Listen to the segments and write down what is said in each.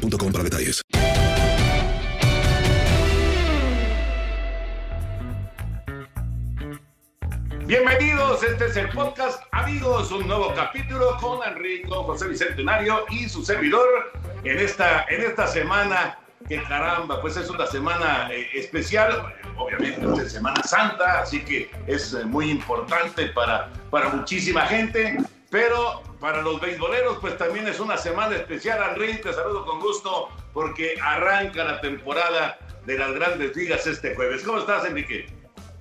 boostmobile.com para detalles. Bienvenidos, este es el podcast Amigos, un nuevo capítulo con Enrico José Bicentenario y su servidor en esta, en esta semana que caramba, pues es una semana eh, especial, obviamente es Semana Santa, así que es eh, muy importante para, para muchísima gente, pero para los beisboleros, pues también es una semana especial. Henry, te saludo con gusto porque arranca la temporada de las grandes ligas este jueves. ¿Cómo estás, Enrique?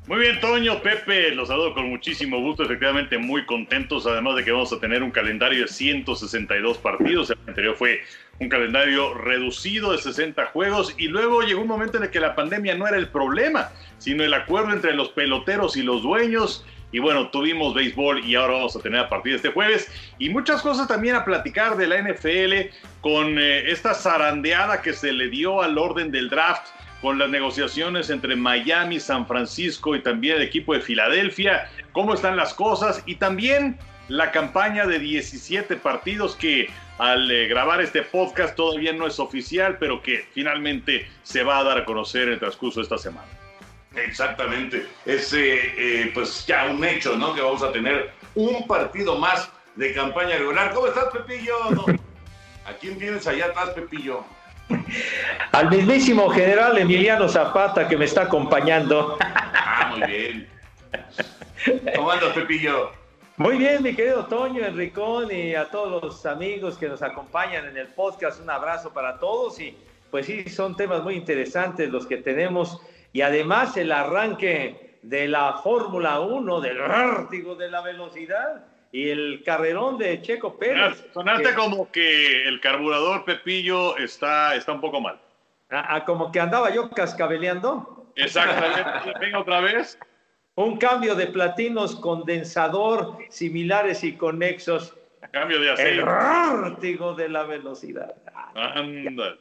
Muy bien, Toño, Pepe, los saludo con muchísimo gusto, efectivamente muy contentos, además de que vamos a tener un calendario de 162 partidos, el anterior fue un calendario reducido de 60 juegos y luego llegó un momento en el que la pandemia no era el problema, sino el acuerdo entre los peloteros y los dueños y bueno, tuvimos béisbol y ahora vamos a tener a partir de este jueves. Y muchas cosas también a platicar de la NFL con eh, esta zarandeada que se le dio al orden del draft con las negociaciones entre Miami, San Francisco y también el equipo de Filadelfia. ¿Cómo están las cosas? Y también la campaña de 17 partidos que al eh, grabar este podcast todavía no es oficial, pero que finalmente se va a dar a conocer en el transcurso de esta semana. Exactamente. Es eh, eh, pues ya un hecho, ¿no? Que vamos a tener un partido más de campaña regular. ¿Cómo estás, Pepillo? ¿A quién tienes allá atrás, Pepillo? Al mismísimo general Emiliano Zapata que me está acompañando. Ah, muy bien. ¿Cómo andas, Pepillo? Muy bien, mi querido Toño, Enricón y a todos los amigos que nos acompañan en el podcast. Un abrazo para todos y pues sí, son temas muy interesantes los que tenemos y además el arranque de la Fórmula 1, del vértigo de la velocidad y el carrerón de Checo Pérez. Sonaste como que el carburador Pepillo está, está un poco mal. Ah, ah como que andaba yo cascabeleando. Exactamente. Venga otra vez. Un cambio de platinos condensador similares y conexos. Cambio de aceite. El vértigo de la velocidad. Anda.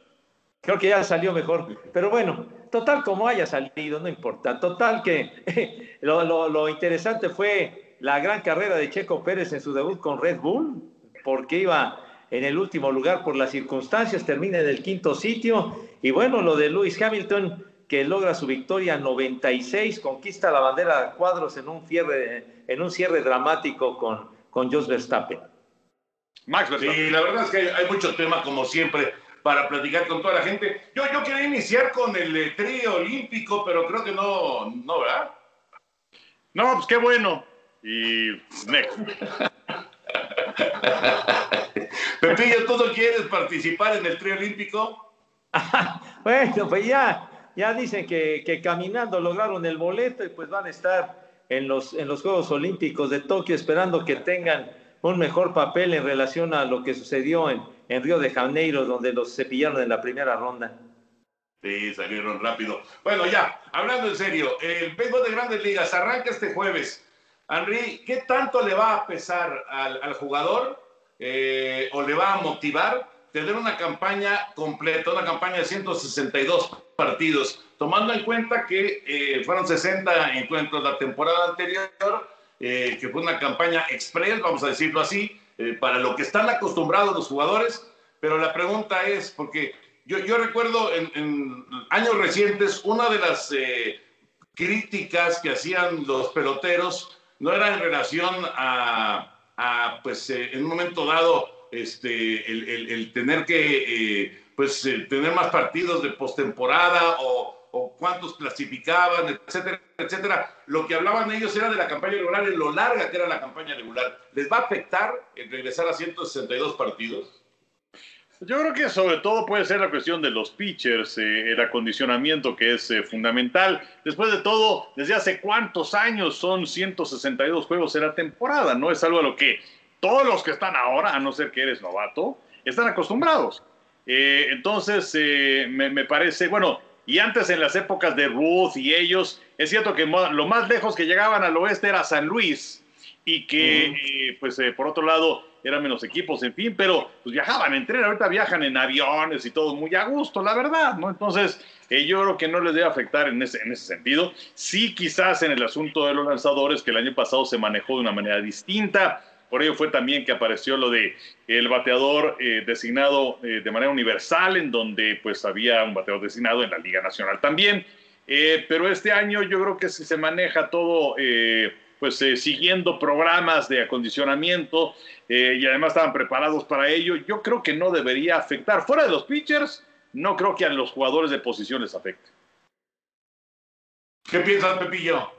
Creo que ya salió mejor. Pero bueno, total como haya salido, no importa. Total que lo, interesante fue la gran carrera de Checo Pérez en su debut con Red Bull, porque iba en el último lugar por las circunstancias, termina en el quinto sitio. Y bueno, lo de Lewis Hamilton, que logra su victoria 96, conquista la bandera de cuadros en un, cierre, en un cierre dramático con, con Jos Verstappen. Max Verstappen. Sí, la verdad es que hay mucho tema, como siempre para platicar con toda la gente. Yo, yo quería iniciar con el eh, trío olímpico, pero creo que no, no, ¿verdad? No, pues qué bueno. Y next. Pepillo, ¿tú no quieres participar en el trío olímpico? bueno, pues ya, ya dicen que, que, caminando lograron el boleto y pues van a estar en los, en los Juegos Olímpicos de Tokio esperando que tengan un mejor papel en relación a lo que sucedió en, en Río de Janeiro, donde los cepillaron en la primera ronda. Sí, salieron rápido. Bueno, ya, hablando en serio, el béisbol de grandes ligas arranca este jueves. Henry, ¿qué tanto le va a pesar al, jugador eh, o le va a motivar tener una campaña completa, una campaña de 162 partidos, tomando en cuenta que eh, fueron 60 encuentros la temporada anterior, eh, que fue una campaña express, vamos a decirlo así, eh, para lo que están acostumbrados los jugadores, pero la pregunta es, porque yo, recuerdo en, años recientes, una de las eh, críticas que hacían los peloteros no era en relación a, pues, eh, en un momento dado, este, el tener que, pues, tener más partidos de postemporada o o cuántos clasificaban, etcétera, etcétera. Lo que hablaban ellos era de la campaña regular, lo larga que era la campaña regular. ¿Les va a afectar el regresar a 162 partidos? Yo creo que sobre todo puede ser la cuestión de los pitchers, eh, el acondicionamiento que es eh, fundamental. Después de todo, desde hace cuántos años son 162 juegos en la temporada, ¿no? Es algo a lo que todos los que están ahora, a no ser que eres novato, están acostumbrados. Eh, entonces, eh, me, parece, bueno, y antes en las épocas de Ruth y ellos, es cierto que lo más lejos que llegaban al oeste era San Luis y que, pues, por otro lado, eran menos equipos, en fin, pero pues viajaban en tren, ahorita viajan en aviones y todo muy a gusto, la verdad, ¿no? Entonces, eh, yo creo que no les debe afectar en ese, en ese sentido. Sí, quizás en el asunto de los lanzadores, que el año pasado se manejó de una manera distinta, por ello fue también que apareció lo de el bateador eh, designado eh, de manera universal, en donde pues había un bateador designado en la Liga Nacional también. pero este año yo creo que si se maneja todo pues eh, siguiendo programas de acondicionamiento eh, y además estaban preparados para ello, yo creo que no debería afectar. Fuera de los pitchers, no creo que a los jugadores de posición les afecte. ¿Qué piensas, Pepillo?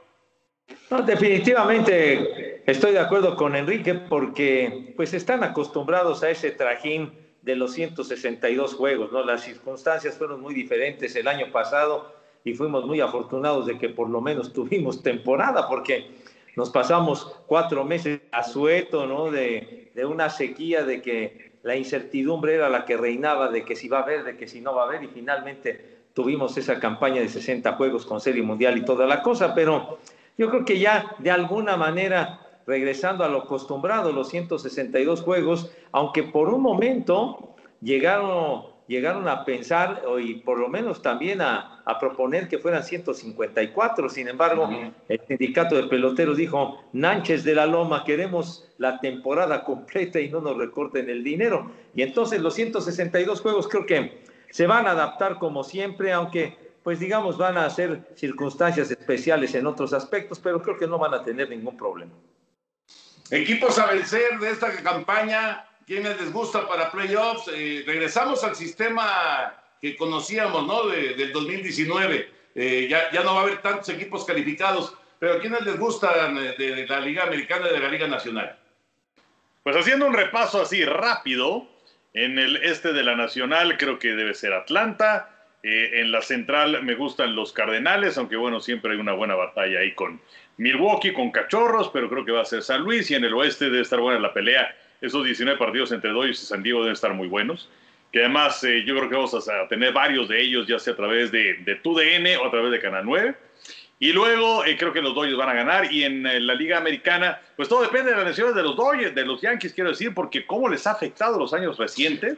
No, definitivamente estoy de acuerdo con Enrique porque pues están acostumbrados a ese trajín de los 162 juegos, ¿no? Las circunstancias fueron muy diferentes el año pasado y fuimos muy afortunados de que por lo menos tuvimos temporada porque nos pasamos cuatro meses a sueto, ¿no? De, de, una sequía, de que la incertidumbre era la que reinaba, de que si va a haber, de que si no va a haber, y finalmente tuvimos esa campaña de 60 juegos con Serie Mundial y toda la cosa, pero yo creo que ya de alguna manera, regresando a lo acostumbrado, los 162 juegos, aunque por un momento llegaron llegaron a pensar, y por lo menos también a, a proponer que fueran 154. Sin embargo, el sindicato de peloteros dijo, Nánchez de la Loma, queremos la temporada completa y no nos recorten el dinero. Y entonces los 162 juegos creo que se van a adaptar como siempre, aunque pues digamos van a ser circunstancias especiales en otros aspectos, pero creo que no van a tener ningún problema. Equipos a vencer de esta campaña, ¿Quiénes les gusta para playoffs? Eh, regresamos al sistema que conocíamos, ¿no? del 2019. Eh, ya, ya no va a haber tantos equipos calificados, pero ¿quiénes les gustan eh, de, la Liga Americana y de la Liga Nacional? Pues haciendo un repaso así rápido, en el este de la Nacional creo que debe ser Atlanta. En la central me gustan los Cardenales, aunque bueno, siempre hay una buena batalla ahí con Milwaukee, con Cachorros, pero creo que va a ser San Luis. Y en el oeste debe estar buena la pelea esos 19 partidos entre Dodgers y San Diego deben estar muy buenos. Que además eh, yo creo que vamos a tener varios de ellos, ya sea a través de, de TUDN o a través de Canal 9. Y luego eh, creo que los Dodgers van a ganar. Y en eh, la Liga Americana, pues todo depende de las lesiones de los Dodgers, de los Yankees, quiero decir, porque cómo les ha afectado los años recientes.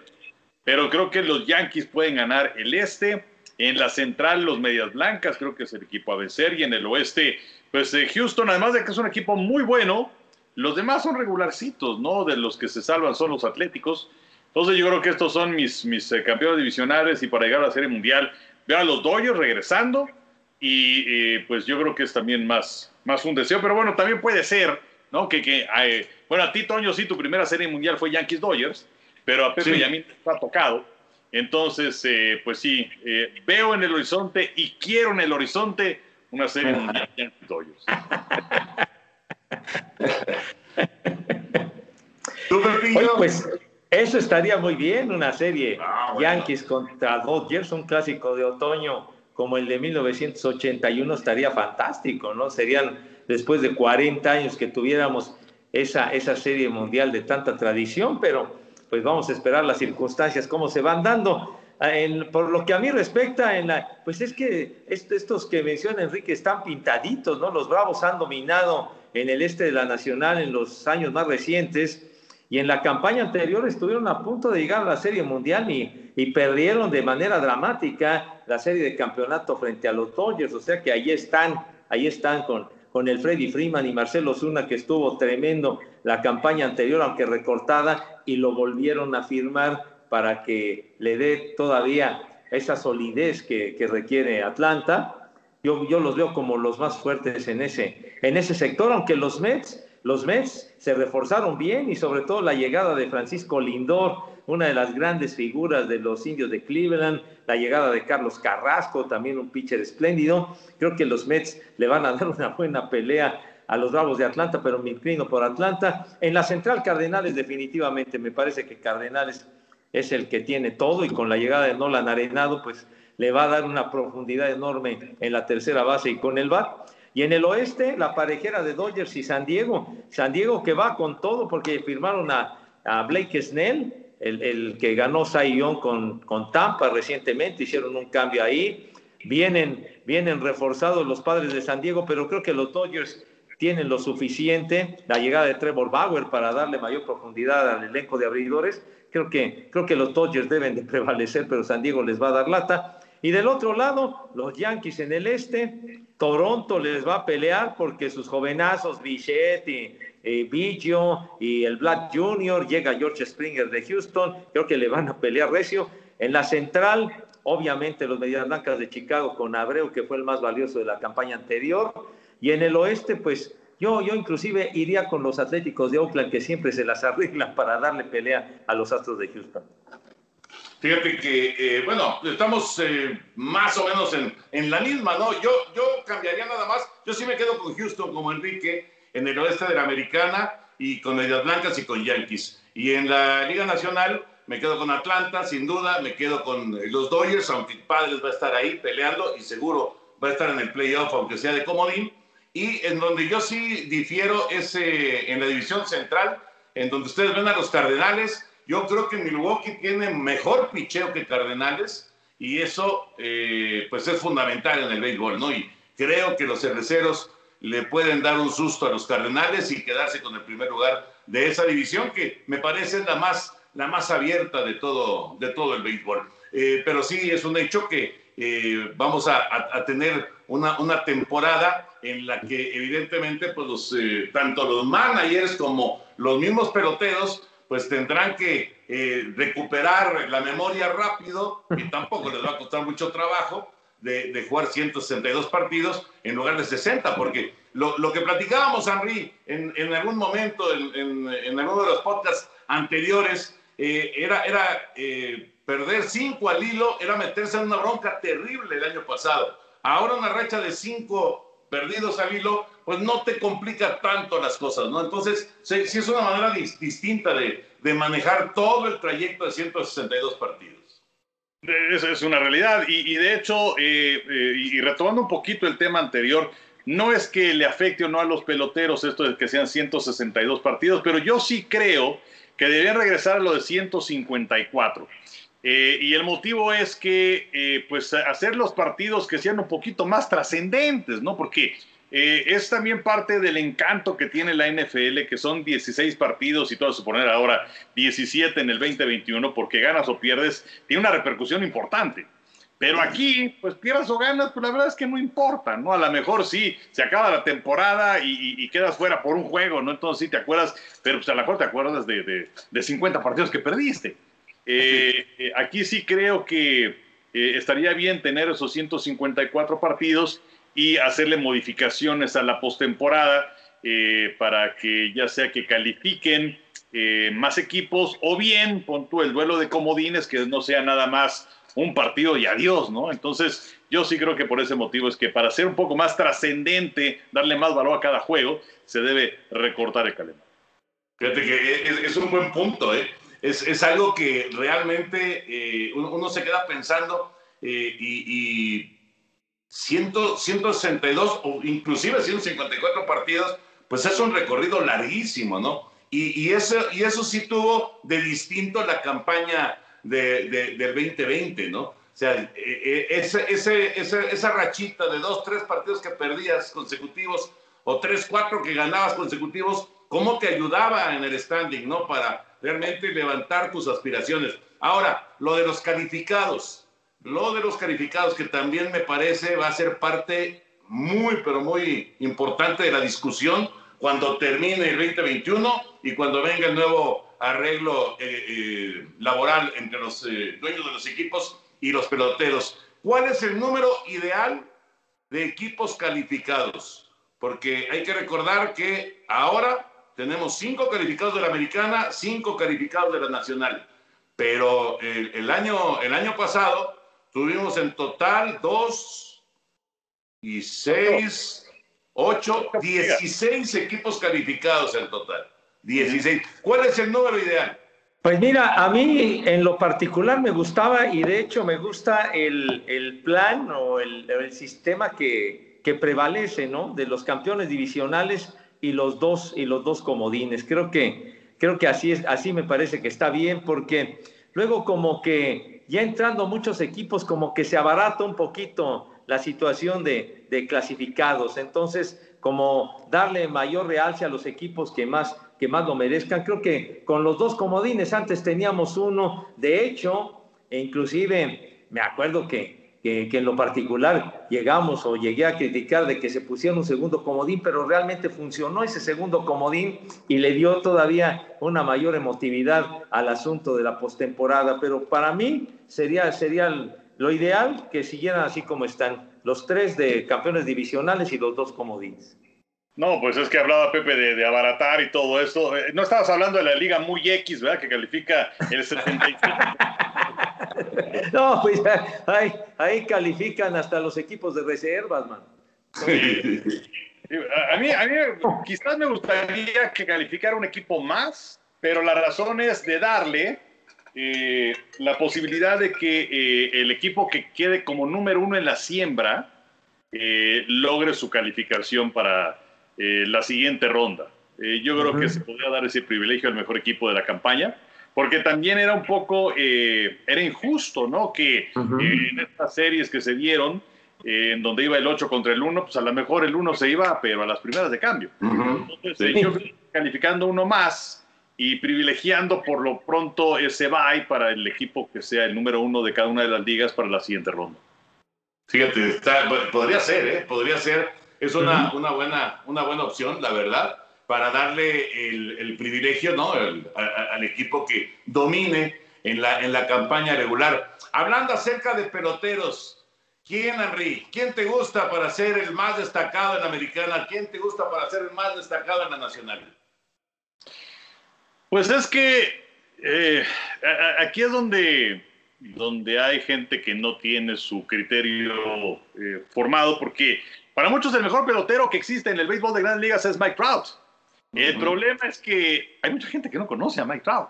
Pero creo que los Yankees pueden ganar el este. En la central, los Medias Blancas, creo que es el equipo a vencer. Y en el oeste, pues Houston, además de que es un equipo muy bueno, los demás son regularcitos, ¿no? De los que se salvan son los atléticos. Entonces yo creo que estos son mis, mis eh, campeones divisionales y para llegar a la Serie Mundial veo a los Dodgers regresando y pues yo creo que es también más, más un deseo, pero bueno, también puede ser, ¿no? Que, que eh, bueno, a ti, Toño, sí, tu primera Serie Mundial fue Yankees Dodgers, pero a Pepe y a mí está tocado. Entonces, eh, pues sí, veo en el horizonte y quiero en el horizonte una Serie Mundial Yankees Dodgers. pues eso estaría muy bien, una serie ah, Yankees contra Dodgers, un clásico de otoño como el de 1981 estaría fantástico, ¿no? Serían después de 40 años que tuviéramos esa, esa serie mundial de tanta tradición, pero pues vamos a esperar las circunstancias, cómo se van dando. Ah, por lo que a mí respecta, pues es que estos que menciona Enrique están pintaditos, ¿no? Los Bravos han dominado en el este de la Nacional en los años más recientes y en la campaña anterior estuvieron a punto de llegar a la Serie Mundial y, y perdieron de manera dramática la serie de campeonato frente a los Dodgers, o sea que ahí están, ahí están con, con el Freddy Freeman y Marcelo Zuna que estuvo tremendo la campaña anterior, aunque recortada, y lo volvieron a firmar para que le dé todavía esa solidez que, requiere Atlanta. Yo, yo los veo como los más fuertes en ese, en ese sector, aunque los Mets, los Mets se reforzaron bien y sobre todo la llegada de Francisco Lindor, una de las grandes figuras de los indios de Cleveland, la llegada de Carlos Carrasco, también un pitcher espléndido. Creo que los Mets le van a dar una buena pelea a los Bravos de Atlanta, pero me inclino por Atlanta. En la central Cardenales definitivamente, me parece que Cardenales es el que tiene todo y con la llegada de Nolan Arenado, pues le va a dar una profundidad enorme en la tercera base y con el bat. Y en el oeste, la parejera de Dodgers y San Diego. San Diego que va con todo porque firmaron a, Blake Snell, el, que ganó Young con, con Tampa recientemente, hicieron un cambio ahí. Vienen, vienen reforzados los padres de San Diego, pero creo que los Dodgers tienen lo suficiente. La llegada de Trevor Bauer para darle mayor profundidad al elenco de abridores. Creo que, creo que los Dodgers deben de prevalecer, pero San Diego les va a dar lata. Y del otro lado, los Yankees en el este, Toronto les va a pelear porque sus jovenazos, Bichette y, y y el Black Jr., llega George Springer de Houston, creo que le van a pelear recio. En la central, obviamente los Medias Blancas de Chicago con Abreu, que fue el más valioso de la campaña anterior. Y en el oeste, pues yo, yo inclusive iría con los Atléticos de Oakland, que siempre se las arreglan para darle pelea a los Astros de Houston. Fíjate que, eh, bueno, estamos eh, más o menos en, en, la misma, ¿no? Yo, yo cambiaría nada más. Yo sí me quedo con Houston como Enrique en el oeste de la Americana y con Medias Blancas y con Yankees. Y en la Liga Nacional me quedo con Atlanta, sin duda. Me quedo con los Dodgers, aunque Padres va a estar ahí peleando y seguro va a estar en el playoff, aunque sea de comodín. Y en donde yo sí difiero es eh, en la división central, en donde ustedes ven a los Cardenales yo creo que Milwaukee tiene mejor picheo que Cardenales y eso eh, pues es fundamental en el béisbol, ¿no? Y creo que los cerveceros le pueden dar un susto a los Cardenales y quedarse con el primer lugar de esa división que me parece la más, la más abierta de todo, de todo el béisbol. Eh, pero sí es un hecho que eh, vamos a, tener una, una, temporada en la que evidentemente pues los, tanto los managers como los mismos peloteros pues tendrán que eh, recuperar la memoria rápido y tampoco les va a costar mucho trabajo de, jugar 162 partidos en lugar de 60, porque lo, lo que platicábamos, Henry, en, en algún momento, en, en, alguno de los podcasts anteriores, eh, era, era eh, perder 5 al hilo, era meterse en una bronca terrible el año pasado. Ahora una racha de 5 perdidos al pues no te complica tanto las cosas, ¿no? Entonces, sí, es una manera distinta de, manejar todo el trayecto de 162 partidos. Esa es una realidad. Y, de hecho, eh, eh, y retomando un poquito el tema anterior, no es que le afecte o no a los peloteros esto de que sean 162 partidos, pero yo sí creo que deberían regresar a lo de 154. Eh, y el motivo es que, eh, pues, hacer los partidos que sean un poquito más trascendentes, ¿no? Porque eh, es también parte del encanto que tiene la NFL, que son 16 partidos y todo a suponer ahora 17 en el 2021, porque ganas o pierdes, tiene una repercusión importante. Pero aquí, pues pierdas o ganas, pues la verdad es que no importa, ¿no? A lo mejor sí, se acaba la temporada y, quedas fuera por un juego, ¿no? Entonces sí te acuerdas, pero pues a lo mejor te acuerdas de, de, de 50 partidos que perdiste. Eh, eh, aquí sí creo que eh, estaría bien tener esos 154 partidos y hacerle modificaciones a la postemporada para que ya sea que califiquen más equipos o bien pon tú el duelo de comodines que no sea nada más un partido y adiós, ¿no? Entonces yo sí creo que por ese motivo es que para ser un poco más trascendente, darle más valor a cada juego, se debe recortar el calendario. Fíjate que es un buen punto, ¿eh? Es, es algo que realmente eh, uno, se queda pensando eh, y, y 162 o inclusive 154 partidos, pues es un recorrido larguísimo, ¿no? Y, y, eso, y eso sí tuvo de distinto la campaña de, del 2020, ¿no? O sea, eh, ese, ese, esa rachita de dos, tres partidos que perdías consecutivos o tres, cuatro que ganabas consecutivos, ¿cómo te ayudaba en el standing, no? Para, realmente levantar tus aspiraciones. Ahora, lo de los calificados, lo de los calificados que también me parece va a ser parte muy, pero muy importante de la discusión cuando termine el 2021 y cuando venga el nuevo arreglo eh, eh, laboral entre los eh, dueños de los equipos y los peloteros. ¿Cuál es el número ideal de equipos calificados? Porque hay que recordar que ahora tenemos cinco calificados de la americana, cinco calificados de la nacional. Pero el, año, el año pasado tuvimos en total dos y seis, ocho, dieciséis equipos calificados en total. Dieciséis. ¿Cuál es el número ideal? Pues mira, a mí en lo particular me gustaba y de hecho me gusta el, plan o el, el sistema que, que, prevalece, ¿no? De los campeones divisionales y los dos, y los dos comodines. Creo que, creo que así, es, así me parece que está bien, porque luego como que ya entrando muchos equipos, como que se abarata un poquito la situación de, de clasificados. Entonces, como darle mayor realce a los equipos que más, que más lo merezcan. Creo que con los dos comodines, antes teníamos uno, de hecho, e inclusive me acuerdo que que, en lo particular llegamos o llegué a criticar de que se pusiera un segundo comodín, pero realmente funcionó ese segundo comodín y le dio todavía una mayor emotividad al asunto de la postemporada. Pero para mí sería, sería lo ideal que siguieran así como están, los tres de campeones divisionales y los dos comodines. No, pues es que hablaba Pepe de, abaratar y todo esto. Eh, no estabas hablando de la liga muy X, ¿verdad? Que califica el 75. no, pues ahí, ahí, califican hasta los equipos de reservas, man. A mí, a mí quizás me gustaría que calificara un equipo más, pero la razón es de darle eh, la posibilidad de que eh, el equipo que quede como número uno en la siembra logre su calificación para eh, la siguiente ronda. Eh, yo creo que se podría dar ese privilegio al mejor equipo de la campaña, porque también era un poco, eh, era injusto, ¿no? Que en estas series que se dieron, en donde iba el 8 contra el 1, pues a lo mejor el 1 se iba, pero a las primeras de cambio. Entonces, yo calificando uno más y privilegiando por lo pronto ese bye para el equipo que sea el número uno de cada una de las ligas para la siguiente ronda. Fíjate, podría ser, ¿eh? Podría ser es una, una, buena, una buena opción, la verdad, para darle el, privilegio ¿no? al equipo que domine en la, en la campaña regular. Hablando acerca de peloteros, ¿quién, Henry? ¿Quién te gusta para ser el más destacado en la americana? ¿Quién te gusta para ser el más destacado en la nacional? Pues es que eh, aquí es donde, donde hay gente que no tiene su criterio eh, formado, porque para muchos el mejor pelotero que existe en el béisbol de grandes ligas es Mike Trout. El problema es que hay mucha gente que no conoce a Mike Trout.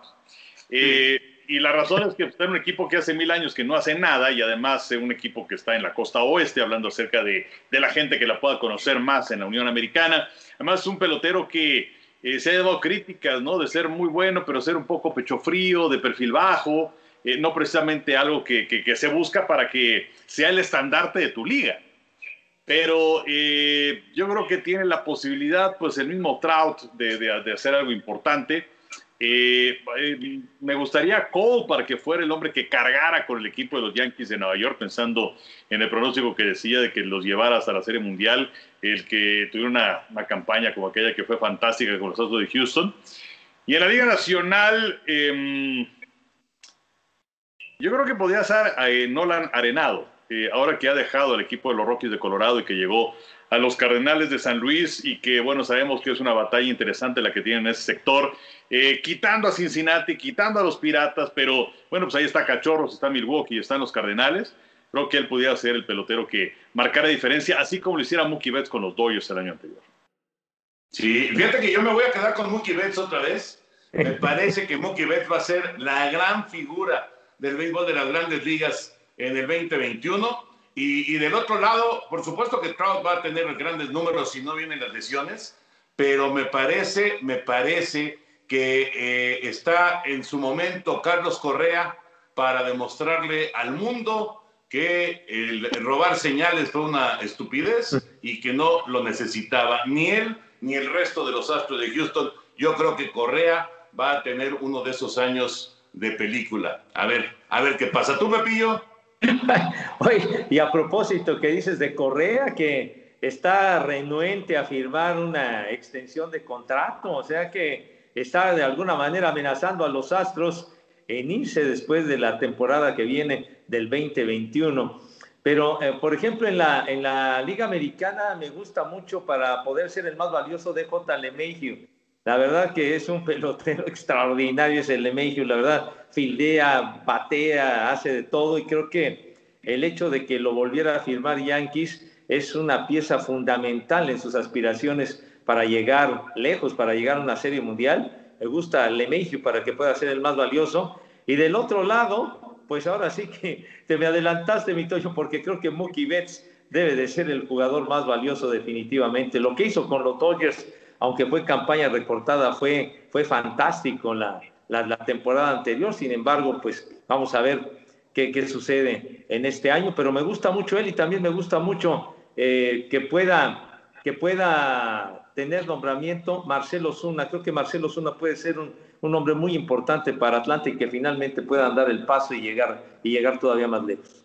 Eh, y la razón es que está en un equipo que hace mil años que no hace nada y además es un equipo que está en la costa oeste, hablando acerca de, de la gente que la pueda conocer más en la Unión Americana. Además es un pelotero que eh, se ha dado críticas, ¿no? De ser muy bueno, pero ser un poco pecho frío, de perfil bajo, eh, no precisamente algo que, que, que se busca para que sea el estandarte de tu liga pero eh, yo creo que tiene la posibilidad, pues el mismo Trout, de, hacer algo importante. Eh, eh, me gustaría Cole para que fuera el hombre que cargara con el equipo de los Yankees de Nueva York, pensando en el pronóstico que decía de que los llevara hasta la Serie Mundial, el que tuviera una, una campaña como aquella que fue fantástica con los Astros de Houston. Y en la Liga Nacional, em, yo creo que podría ser Nolan Arenado ahora que ha dejado el equipo de los Rockies de Colorado y que llegó a los Cardenales de San Luis y que, bueno, sabemos que es una batalla interesante la que tienen en ese sector, eh, quitando a Cincinnati, quitando a los Piratas, pero bueno, pues ahí está Cachorros, está Milwaukee, están los Cardenales. Creo que él pudiera ser el pelotero que marcara diferencia, así como lo hiciera Mookie Betts con los Dodgers el año anterior. Sí, fíjate que yo me voy a quedar con Mookie Betts otra vez. Me parece que Mookie Betts va a ser la gran figura del béisbol de las grandes ligas en el 2021. Y, del otro lado, por supuesto que Trout va a tener grandes números si no vienen las lesiones, pero me parece, me parece que eh, está en su momento Carlos Correa para demostrarle al mundo que el, robar señales fue una estupidez y que no lo necesitaba ni él ni el resto de los astros de Houston. Yo creo que Correa va a tener uno de esos años de película. A ver, a ver qué pasa. ¿Tú, Pepillo? Oye, y a propósito que dices de Correa, que está renuente a firmar una extensión de contrato, o sea que está de alguna manera amenazando a los Astros en irse después de la temporada que viene del 2021. Pero, eh, por ejemplo, en la, en la Liga Americana me gusta mucho para poder ser el más valioso de J. LeMahieu. La verdad que es un pelotero extraordinario ese LeMahieu, la verdad fildea, batea, hace de todo y creo que el hecho de que lo volviera a firmar Yankees es una pieza fundamental en sus aspiraciones para llegar lejos, para llegar a una serie mundial. Me gusta LeMahieu para que pueda ser el más valioso. Y del otro lado, pues ahora sí que te me adelantaste, mi Toyo, porque creo que Mookie Betts debe de ser el jugador más valioso definitivamente. Lo que hizo con los Dodgers aunque fue campaña recortada, fue, fue fantástico la, la, temporada anterior. Sin embargo, pues vamos a ver qué, qué, sucede en este año. Pero me gusta mucho él y también me gusta mucho eh, que, pueda, que pueda tener nombramiento Marcelo Zuna. Creo que Marcelo Zuna puede ser un, un hombre muy importante para Atlanta y que finalmente puedan dar el paso y llegar, y llegar todavía más lejos.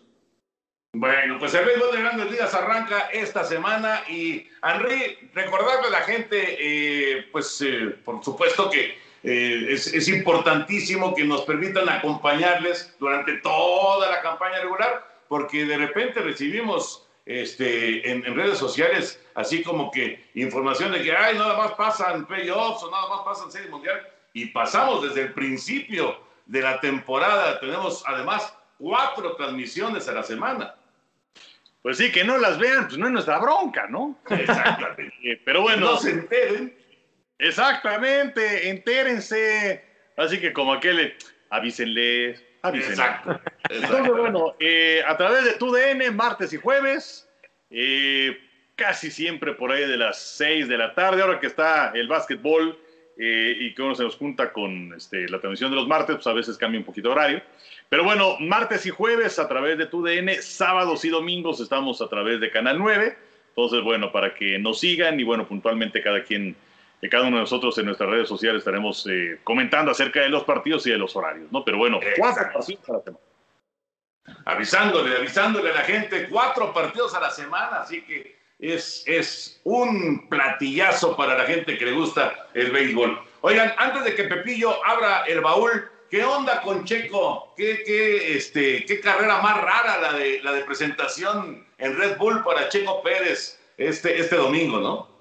Bueno, pues el béisbol de Grandes Ligas arranca esta semana y Henry, recordarle a la gente, eh, pues eh, por supuesto que eh, es, es, importantísimo que nos permitan acompañarles durante toda la campaña regular, porque de repente recibimos este, en, en, redes sociales así como que información de que, ay, nada más pasan playoffs o nada más pasan serie mundial y pasamos desde el principio de la temporada. Tenemos además cuatro transmisiones a la semana. Pues sí, que no las vean, pues no es nuestra bronca, ¿no? Exactamente. Eh, pero bueno. Que no se enteren. Exactamente, entérense. Así que como aquel, avísenles, avísenles. Exacto. Entonces, bueno, eh, a través de TUDN, martes y jueves, eh, casi siempre por ahí de las 6 de la tarde, ahora que está el básquetbol eh, y que uno se nos junta con este, la transmisión de los martes, pues a veces cambia un poquito horario. Pero bueno, martes y jueves a través de TUDN, sábados y domingos estamos a través de Canal 9. Entonces, bueno, para que nos sigan y bueno, puntualmente cada quien, de cada uno de nosotros en nuestras redes sociales estaremos eh, comentando acerca de los partidos y de los horarios, ¿no? Pero bueno, cuatro partidos a la semana. Avisándole, avisándole a la gente, cuatro partidos a la semana, así que es, es un platillazo para la gente que le gusta el béisbol. Oigan, antes de que Pepillo abra el baúl, ¿qué onda con Checo? ¿Qué, qué, este, qué carrera más rara la de, la de presentación en Red Bull para Checo Pérez este, este domingo, ¿no?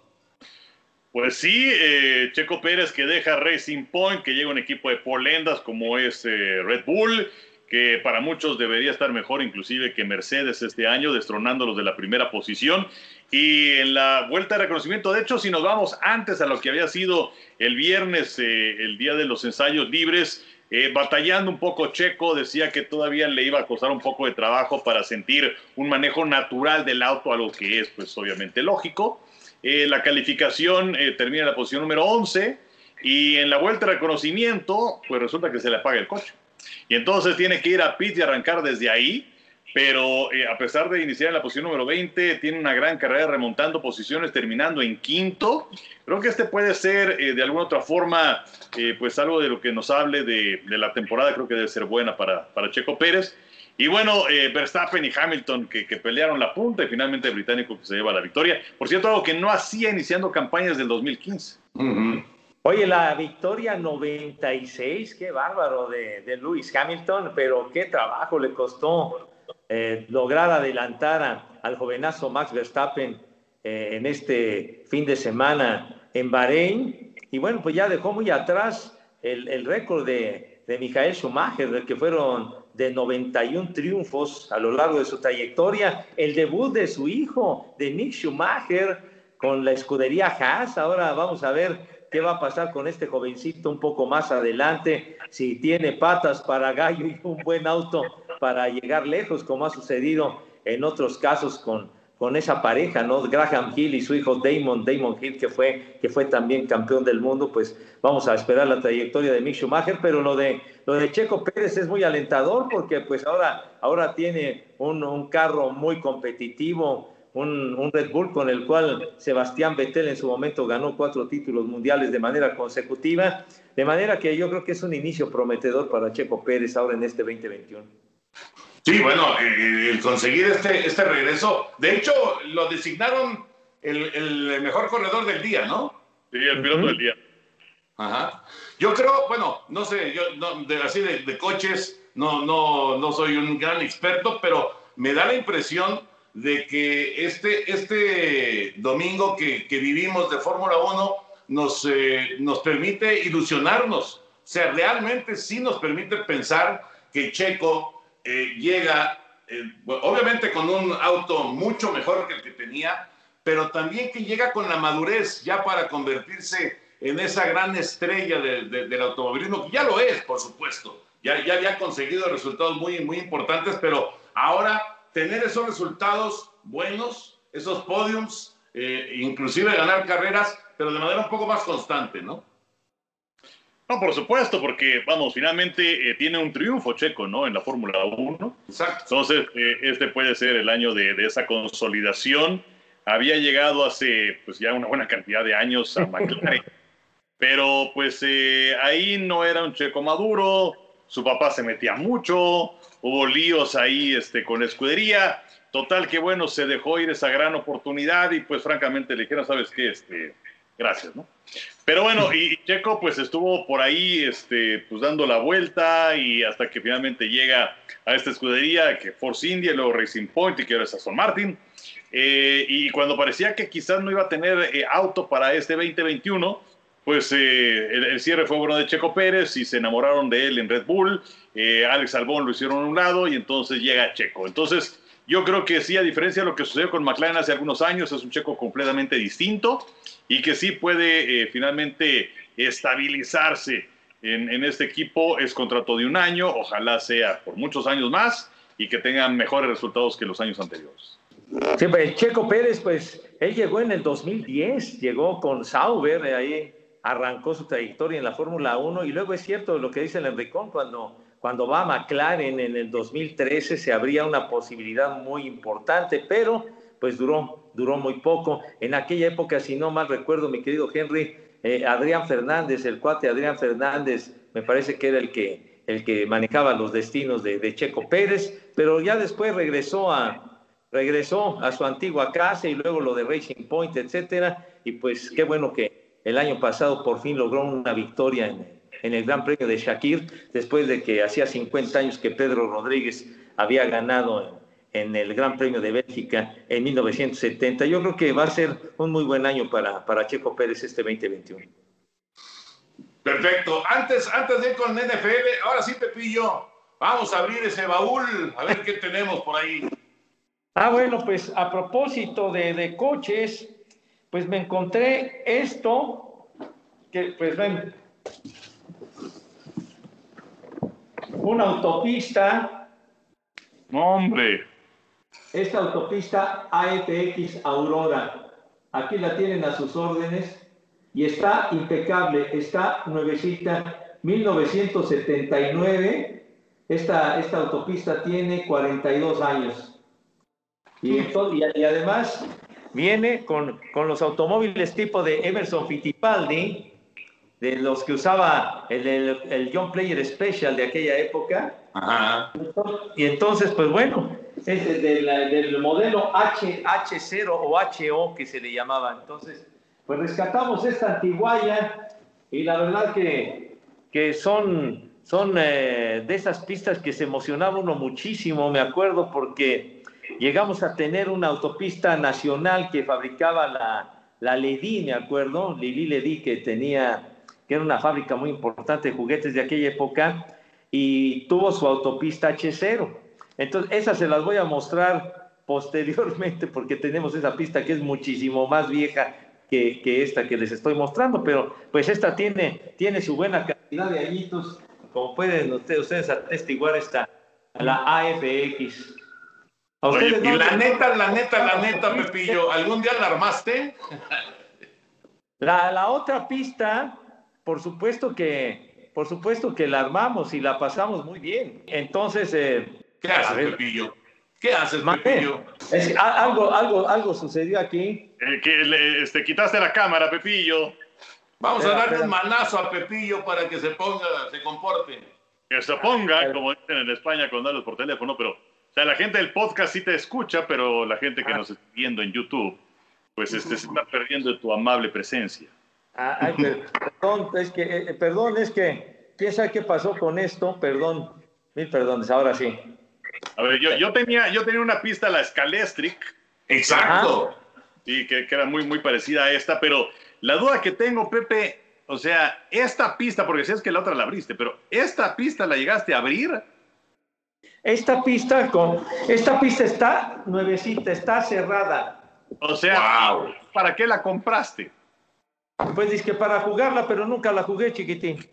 Pues sí, eh, Checo Pérez que deja Racing Point, que llega un equipo de polendas como es eh, Red Bull, que para muchos debería estar mejor inclusive que Mercedes este año, destronándolos de la primera posición. Y en la vuelta de reconocimiento, de hecho, si nos vamos antes a lo que había sido el viernes, eh, el día de los ensayos libres, eh, batallando un poco Checo, decía que todavía le iba a costar un poco de trabajo para sentir un manejo natural del auto, algo que es pues obviamente lógico. Eh, la calificación termina en la posición número 11 y en la vuelta de reconocimiento, pues resulta que se le apaga el coche. Y entonces tiene que ir a pit y arrancar desde ahí pero eh, a pesar de iniciar en la posición número 20, tiene una gran carrera remontando posiciones, terminando en quinto. Creo que este puede ser eh, de alguna otra forma, eh, pues algo de lo que nos hable de, de, la temporada, creo que debe ser buena para, para Checo Pérez. Y bueno, Verstappen y Hamilton que, que, pelearon la punta y finalmente el británico que se lleva la victoria. Por cierto, algo que no hacía iniciando campañas del 2015. Uh -huh. Oye, la victoria 96, qué bárbaro de, de Lewis Hamilton, pero qué trabajo le costó eh, lograr adelantar a, al jovenazo Max Verstappen eh, en este fin de semana en Bahrein. Y bueno, pues ya dejó muy atrás el, el récord de, de Michael Schumacher, que fueron de 91 triunfos a lo largo de su trayectoria. El debut de su hijo, de Nick Schumacher, con la escudería Haas. Ahora vamos a ver qué va a pasar con este jovencito un poco más adelante, si tiene patas para gallo y un buen auto para llegar lejos, como ha sucedido en otros casos con, con esa pareja, ¿no? Graham Hill y su hijo Damon, Damon Hill, que fue, que fue también campeón del mundo, pues vamos a esperar la trayectoria de Mick Schumacher, pero lo de, lo de Checo Pérez es muy alentador porque pues ahora, ahora tiene un, un carro muy competitivo, un, un, Red Bull con el cual Sebastián Vettel en su momento ganó cuatro títulos mundiales de manera consecutiva, de manera que yo creo que es un inicio prometedor para Checo Pérez ahora en este 2021. Sí, bueno, eh, el conseguir este, este regreso, de hecho lo designaron el, el mejor corredor del día, ¿no? Sí, el piloto uh -huh. del día. Ajá. Yo creo, bueno, no sé, yo no, de, así de, de, coches no, no, no soy un gran experto, pero me da la impresión de que este, este domingo que, que vivimos de Fórmula 1 nos, eh, nos permite ilusionarnos. O sea, realmente sí nos permite pensar que Checo eh, llega, eh, obviamente con un auto mucho mejor que el que tenía, pero también que llega con la madurez ya para convertirse en esa gran estrella de, de, del automovilismo, que ya lo es, por supuesto. Ya, ya había conseguido resultados muy, muy importantes, pero ahora tener esos resultados buenos, esos podiums, eh, inclusive ganar carreras, pero de manera un poco más constante, ¿no? No, por supuesto, porque, vamos, finalmente eh, tiene un triunfo checo, ¿no? En la Fórmula 1. Exacto. Entonces, eh, este puede ser el año de, de, esa consolidación. Había llegado hace, pues, ya una buena cantidad de años a McLaren, pero, pues, eh, ahí no era un checo maduro, su papá se metía mucho, hubo líos ahí este, con la escudería. Total que, bueno, se dejó ir esa gran oportunidad y, pues, francamente, le dijeron, ¿sabes qué? Este, gracias, ¿no? Pero bueno, y Checo pues estuvo por ahí este, pues dando la vuelta y hasta que finalmente llega a esta escudería que Force India, luego Racing Point y que ahora es Aston Martin. Eh, y cuando parecía que quizás no iba a tener eh, auto para este 2021, pues eh, el, el, cierre fue bueno de Checo Pérez y se enamoraron de él en Red Bull. Alex Albón lo hicieron a un lado y entonces llega Checo. Entonces yo creo que sí, a diferencia de lo que sucedió con McLaren hace algunos años, es un Checo completamente distinto y que sí puede eh, finalmente estabilizarse en, en, este equipo. Es contrato de un año, ojalá sea por muchos años más y que tengan mejores resultados que los años anteriores. Sí, pues Checo Pérez, pues él llegó en el 2010, llegó con Sauber, ahí arrancó su trayectoria en la Fórmula 1 y luego es cierto lo que dice el Enricón, cuando, cuando va a McLaren en el 2013 se abría una posibilidad muy importante, pero pues duró, duró muy poco. En aquella época, si no mal recuerdo, mi querido Henry, eh, Adrián Fernández, el cuate Adrián Fernández, me parece que era el que, el que manejaba los destinos de, Checo Pérez, pero ya después regresó a, regresó a su antigua casa y luego lo de Racing Point, etcétera, y pues qué bueno que el año pasado por fin logró una victoria en, en el Gran Premio de Shakir, después de que hacía 50 años que Pedro Rodríguez había ganado en el Gran Premio de Bélgica en 1970. Yo creo que va a ser un muy buen año para, para Checo Pérez este 2021. Perfecto. Antes, antes de ir con NFL, ahora sí, Pepillo, vamos a abrir ese baúl, a ver qué tenemos por ahí. Ah, bueno, pues a propósito de, de coches, pues me encontré esto, que pues ven, una autopista. ¡Hombre! Esta autopista AFX Aurora. Aquí la tienen a sus órdenes y está impecable, está nuevecita, 1979. Esta, esta autopista tiene 42 años. Y, y, y además viene con, con, los automóviles tipo de Emerson Fittipaldi, de los que usaba el, el, el John Player Special de aquella época. Ajá. Y entonces, pues bueno, es del, del modelo H, H0 o HO que se le llamaba. Entonces, pues rescatamos esta antiguaya y la verdad que, que son, son eh, de esas pistas que se emocionaba uno muchísimo, me acuerdo, porque llegamos a tener una autopista nacional que fabricaba la, la Ledi, me acuerdo, Lili Ledi, que tenía, que era una fábrica muy importante de juguetes de aquella época, y tuvo su autopista H0. Entonces, esas se las voy a mostrar posteriormente porque tenemos esa pista que es muchísimo más vieja que, que, esta que les estoy mostrando, pero pues esta tiene, tiene su buena cantidad de añitos, como pueden ustedes, ustedes atestiguar esta, la AFX. ¿A Oye, no y la neta, la neta, la neta, Pepillo, ¿algún día la armaste? La, la otra pista, por supuesto que, por supuesto que la armamos y la pasamos muy bien. Entonces, eh, ¿qué haces, Pepillo? ¿Qué haces, Pepillo? Es, algo, algo, algo sucedió aquí. Eh, que le este, quitaste la cámara, Pepillo. Vamos a darle un manazo a Pepillo para que se ponga, se comporte. Que se ponga, como dicen en España cuando hablas por teléfono, pero o sea, la gente del podcast sí te escucha, pero la gente que ah. nos está viendo en YouTube, pues este, se está perdiendo de tu amable presencia. Ah, ay, perdón, es que, eh, perdón, es que, ¿quién sabe qué pasó con esto? Perdón, mil perdones, ahora sí. A ver, yo, yo, tenía, yo tenía una pista, la Scalestric. Exacto. Y que, que, era muy, muy parecida a esta, pero la duda que tengo, Pepe, o sea, esta pista, porque si es que la otra la abriste, pero ¿esta pista la llegaste a abrir? Esta pista, con, esta pista está nuevecita, está cerrada. O sea, wow. ¿para qué la compraste? Pues dice que para jugarla, pero nunca la jugué, chiquitín.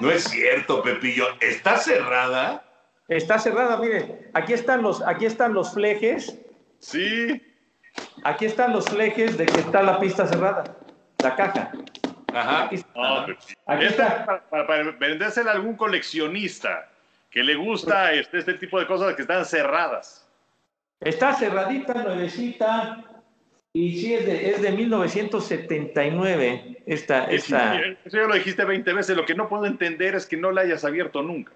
No es cierto, Pepillo. ¿Está cerrada? Está cerrada, mire. Aquí están los, aquí están los flejes. Sí. Aquí están los flejes de que está la pista cerrada, la caja. Ajá. Aquí está. Para, vendérsela a algún coleccionista que le gusta este, este tipo de cosas que están cerradas. Está cerradita, nuevecita, y sí, es de, es de 1979. Esta, esta... Eso ya lo dijiste 20 veces. Lo que no puedo entender es que no la hayas abierto nunca.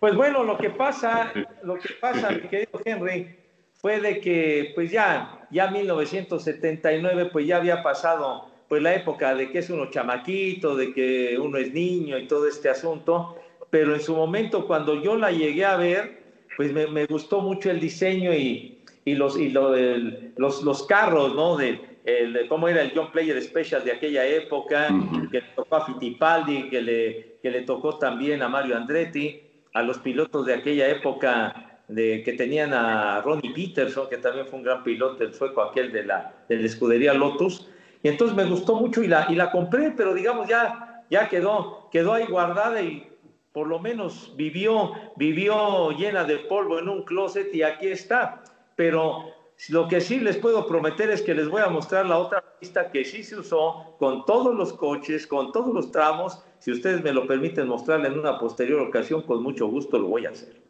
Pues, bueno, lo que pasa, lo que pasa, mi querido Henry, fue de que, pues ya, ya 1979, pues ya había pasado, pues la época de que es uno chamaquito, de que uno es niño y todo este asunto. Pero en su momento, cuando yo la llegué a ver, pues me, me gustó mucho el diseño y, y los, y lo, los, los carros, ¿no? De, el, cómo era el John Player Special de aquella época, que le tocó a Fittipaldi, que le, que le tocó también a Mario Andretti, a los pilotos de aquella época de, que tenían a Ronnie Peterson, que también fue un gran piloto, el sueco aquel de la, de la escudería Lotus. Y entonces me gustó mucho y la, y la compré, pero digamos ya, ya quedó, quedó ahí guardada y por lo menos vivió, vivió llena de polvo en un closet y aquí está pero lo que sí les puedo prometer es que les voy a mostrar la otra pista que sí se usó con todos los coches, con todos los tramos. Si ustedes me lo permiten mostrarle en una posterior ocasión, con mucho gusto lo voy a hacer.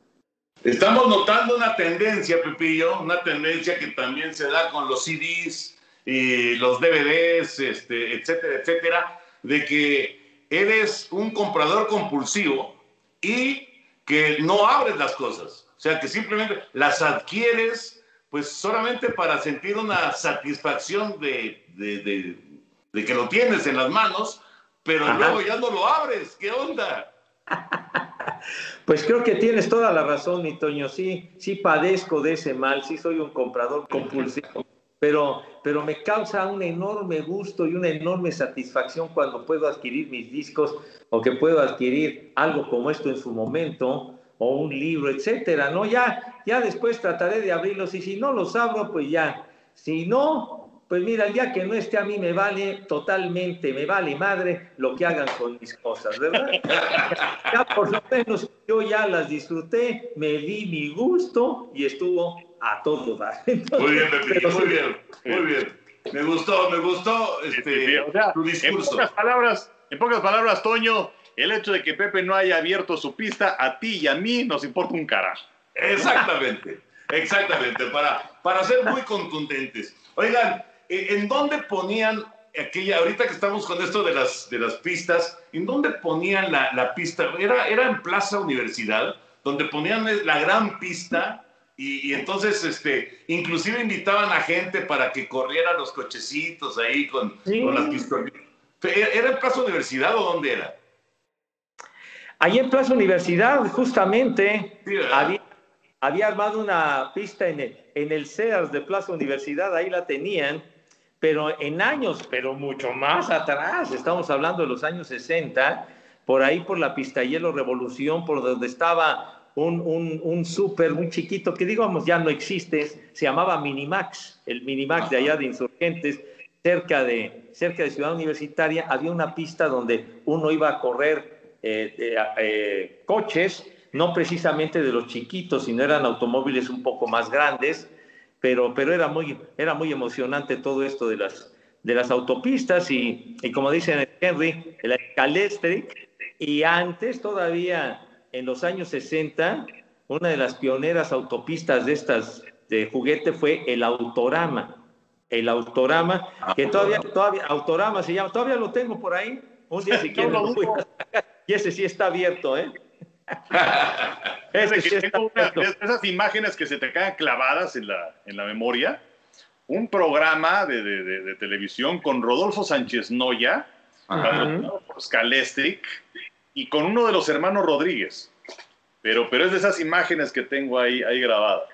Estamos notando una tendencia, Pepillo, una tendencia que también se da con los CDs y los DVDs, este, etcétera, etcétera, de que eres un comprador compulsivo y que no abres las cosas. O sea, que simplemente las adquieres pues solamente para sentir una satisfacción de, que lo tienes en las manos, pero luego ya no lo abres. ¿Qué onda? Pues creo que tienes toda la razón, mi Toño. Sí, sí padezco de ese mal, sí soy un comprador compulsivo, pero, pero me causa un enorme gusto y una enorme satisfacción cuando puedo adquirir mis discos o que puedo adquirir algo como esto en su momento o un libro, etcétera, ¿no? Ya, ya después trataré de abrirlos y si no los abro, pues ya. Si no, pues mira, el día que no esté a mí me vale totalmente, me vale madre lo que hagan con mis cosas, ¿verdad? ya por lo menos yo ya las disfruté, me di mi gusto y estuvo a todo dar. muy bien, muy bien, muy bien. Me gustó, me gustó este, tu discurso. En pocas palabras, en pocas palabras, Toño, el hecho de que Pepe no haya abierto su pista, a ti y a mí nos importa un carajo. Exactamente, exactamente, para, para ser muy contundentes. Oigan, eh, ¿en dónde ponían aquella, ahorita que estamos con esto de las, de las pistas, ¿en dónde ponían la, la pista? Era, era en Plaza Universidad, donde ponían la gran pista y, entonces, este, inclusive invitaban a gente para que corrieran los cochecitos ahí con, con las pistolas. ¿Era en Plaza Universidad o dónde era? Ahí en Plaza Universidad, justamente, había, armado una pista en el, en el Sears de Plaza Universidad, ahí la tenían, pero en años, pero mucho más atrás, estamos hablando de los años 60, por ahí por la pista Hielo Revolución, por donde estaba un, un, un súper muy chiquito, que digamos ya no existe, se llamaba Minimax, el Minimax de allá de Insurgentes, cerca de, cerca de Ciudad Universitaria, había una pista donde uno iba a correr eh, eh, coches, no precisamente de los chiquitos, sino eran automóviles un poco más grandes, pero, pero era, muy, era muy emocionante todo esto de las, de las autopistas y, y como dice Henry, el Calestric, y antes todavía en los años 60, una de las pioneras autopistas de estas de juguete fue el Autorama. El Autorama, que todavía, todavía, Autorama se llama, todavía lo tengo por ahí. Un día si quieren, y ese sí está abierto, ¿eh? ese sí está abierto. esas imágenes que se te quedan clavadas en la, en la memoria. Un programa de, de, de, televisión con Rodolfo Sánchez Noya, por Scalestric, y con uno de los hermanos Rodríguez. Pero, pero es de esas imágenes que tengo ahí, ahí grabadas.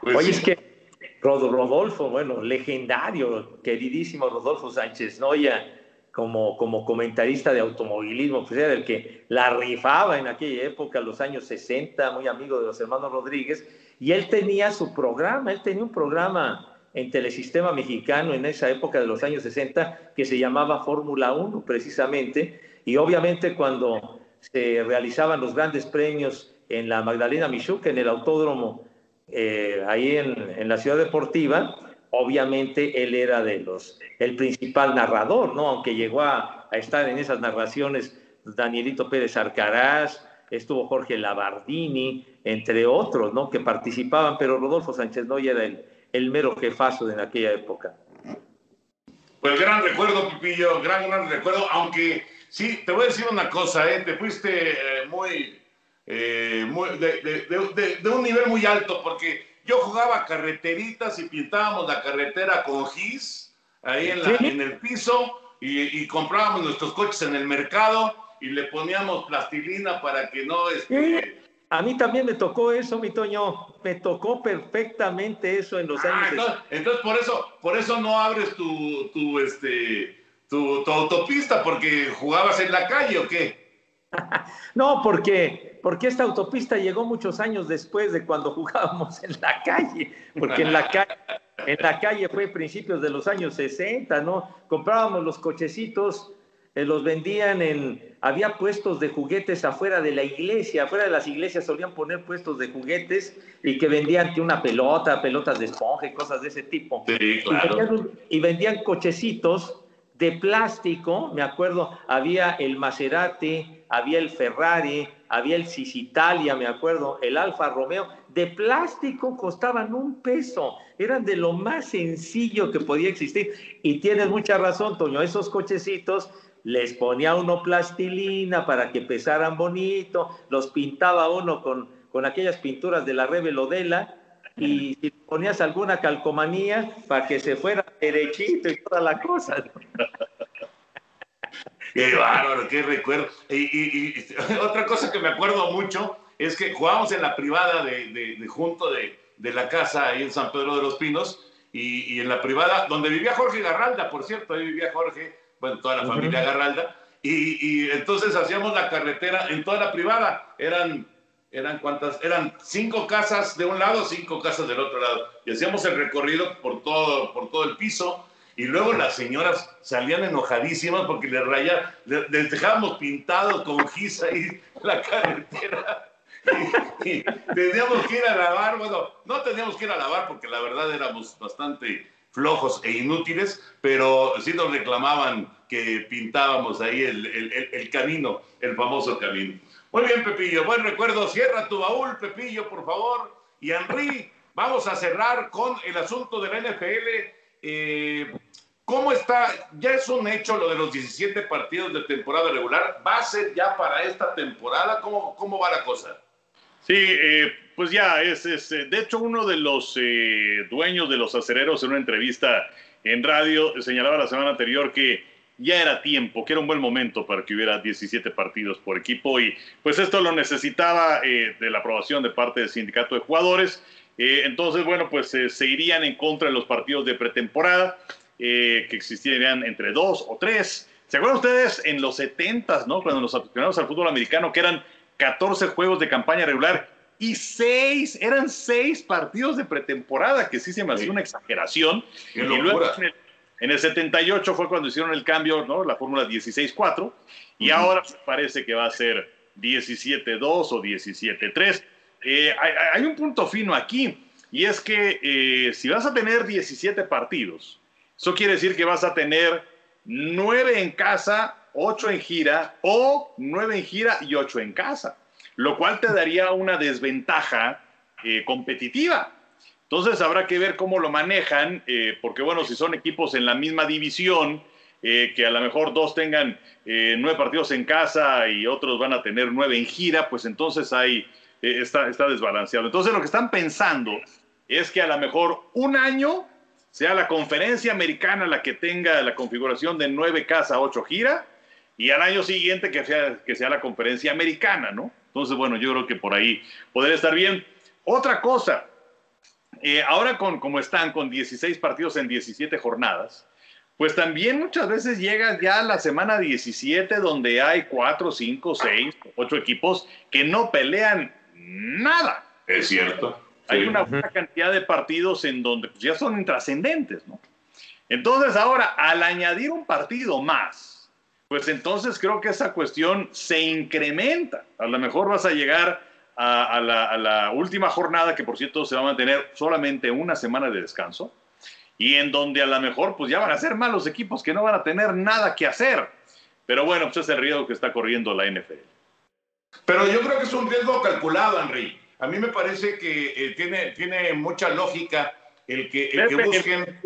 Pues Oye, es que Rodolfo, bueno, legendario, queridísimo Rodolfo Sánchez Noya, como, como comentarista de automovilismo, pues era el que la rifaba en aquella época, los años 60, muy amigo de los hermanos Rodríguez, y él tenía su programa, él tenía un programa en Telesistema Mexicano en esa época de los años 60 que se llamaba Fórmula 1 precisamente, y obviamente cuando se realizaban los grandes premios en la Magdalena Michuca, en el autódromo eh, ahí en, en, la ciudad deportiva, obviamente él era de los, el principal narrador, ¿no? Aunque llegó a, estar en esas narraciones Danielito Pérez Arcaraz, estuvo Jorge Labardini, entre otros, ¿no? Que participaban, pero Rodolfo Sánchez Noya era el, el mero jefazo en aquella época. Pues gran recuerdo, Pipillo, gran, gran recuerdo, aunque sí, te voy a decir una cosa, ¿eh? te fuiste eh, muy, eh, de, un nivel muy alto, porque yo jugaba carreteritas y pintábamos la carretera con gis ahí en, la, en el piso y, y, comprábamos nuestros coches en el mercado y le poníamos plastilina para que no... Este, a mí también me tocó eso, mi Toño. Me tocó perfectamente eso en los ah, años. Entonces, entonces, por eso, por eso no abres tu, tu, este, tu, tu, autopista, porque jugabas en la calle o qué? no, porque, porque esta autopista llegó muchos años después de cuando jugábamos en la calle. Porque en la calle, en la calle fue principios de los años 60, ¿no? Comprábamos los cochecitos eh, los vendían en, había puestos de juguetes afuera de la iglesia, afuera de las iglesias solían poner puestos de juguetes y que vendían que una pelota, pelotas de esponja y cosas de ese tipo. Sí, claro. y, vendían, y vendían cochecitos de plástico, me acuerdo, había el Maserati, había el Ferrari, había el Sicitalia, me acuerdo, el Alfa Romeo, de plástico costaban un peso, eran de lo más sencillo que podía existir. Y tienes mucha razón, Toño, esos cochecitos les ponía uno plastilina para que pesaran bonito, los pintaba uno con, con aquellas pinturas de la Revelodela y si ponías alguna calcomanía para que se fuera derechito y toda la cosa. Qué bárbaro, qué recuerdo. Y, y, otra cosa que me acuerdo mucho es que jugábamos en la privada de, de, de junto de, de, la casa ahí en San Pedro de los Pinos y, y, en la privada, donde vivía Jorge Garralda, por cierto, ahí vivía Jorge, bueno, toda la familia Garralda, y, y, entonces hacíamos la carretera en toda la privada, eran, eran cuántas, eran cinco casas de un lado, cinco casas del otro lado, y hacíamos el recorrido por todo, por todo el piso, y luego las señoras salían enojadísimas porque les rayaban, les dejábamos pintados con gis ahí la carretera. Y, y, teníamos que ir a lavar, bueno, no teníamos que ir a lavar porque la verdad éramos bastante flojos e inútiles, pero sí nos reclamaban que pintábamos ahí el, el, el, camino, el famoso camino. Muy bien, Pepillo, buen recuerdo. Cierra tu baúl, Pepillo, por favor. Y Henry, vamos a cerrar con el asunto de la NFL. Eh, ¿Cómo está? Ya es un hecho lo de los 17 partidos de temporada regular. ¿Va a ser ya para esta temporada? ¿Cómo, cómo va la cosa? Sí, eh, pues ya es, es, eh, de hecho uno de los eh, dueños de los acereros en una entrevista en radio señalaba la semana anterior que ya era tiempo, que era un buen momento para que hubiera 17 partidos por equipo y pues esto lo necesitaba eh, de la aprobación de parte del sindicato de jugadores. Eh, entonces, bueno, pues eh, se irían en contra de los partidos de pretemporada que existirían entre dos o tres. ¿Se acuerdan ustedes en los 70, ¿no? Cuando nos aficionamos al fútbol americano, que eran 14 juegos de campaña regular y seis, eran seis partidos de pretemporada, que sí se me hacía sí. una exageración. Qué y luego en el, en el, 78 fue cuando hicieron el cambio, ¿no? La fórmula 16-4, y ahora parece que va a ser 17-2 o 17-3. Eh, hay, hay, un punto fino aquí, y es que eh, si vas a tener 17 partidos, eso quiere decir que vas a tener 9 en casa, 8 en gira, o 9 en gira y 8 en casa lo cual te daría una desventaja eh, competitiva. Entonces habrá que ver cómo lo manejan, eh, porque bueno, si son equipos en la misma división, eh, que a lo mejor dos tengan eh, nueve partidos en casa y otros van a tener nueve en gira, pues entonces hay, eh, está, está desbalanceado. Entonces lo que están pensando es que a lo mejor un año sea la conferencia americana la que tenga la configuración de nueve casa, ocho gira, y al año siguiente que sea, que sea la conferencia americana, ¿no? Entonces, bueno, yo creo que por ahí podría estar bien. Otra cosa, eh, ahora con como están con 16 partidos en 17 jornadas, pues también muchas veces llega ya la semana 17 donde hay 4, 5, 6, 8 equipos que no pelean nada. Es cierto. Hay sí. una buena cantidad de partidos en donde pues, ya son intrascendentes, ¿no? Entonces ahora, al añadir un partido más, pues entonces creo que esa cuestión se incrementa. A lo mejor vas a llegar a, la, última jornada, que por cierto se va a mantener solamente una semana de descanso, y en donde a lo mejor pues ya van a ser malos equipos que no van a tener nada que hacer. Pero bueno, pues es el riesgo que está corriendo la NFL. Pero yo creo que es un riesgo calculado, Henry. A mí me parece que eh, tiene, tiene mucha lógica el que, el que busquen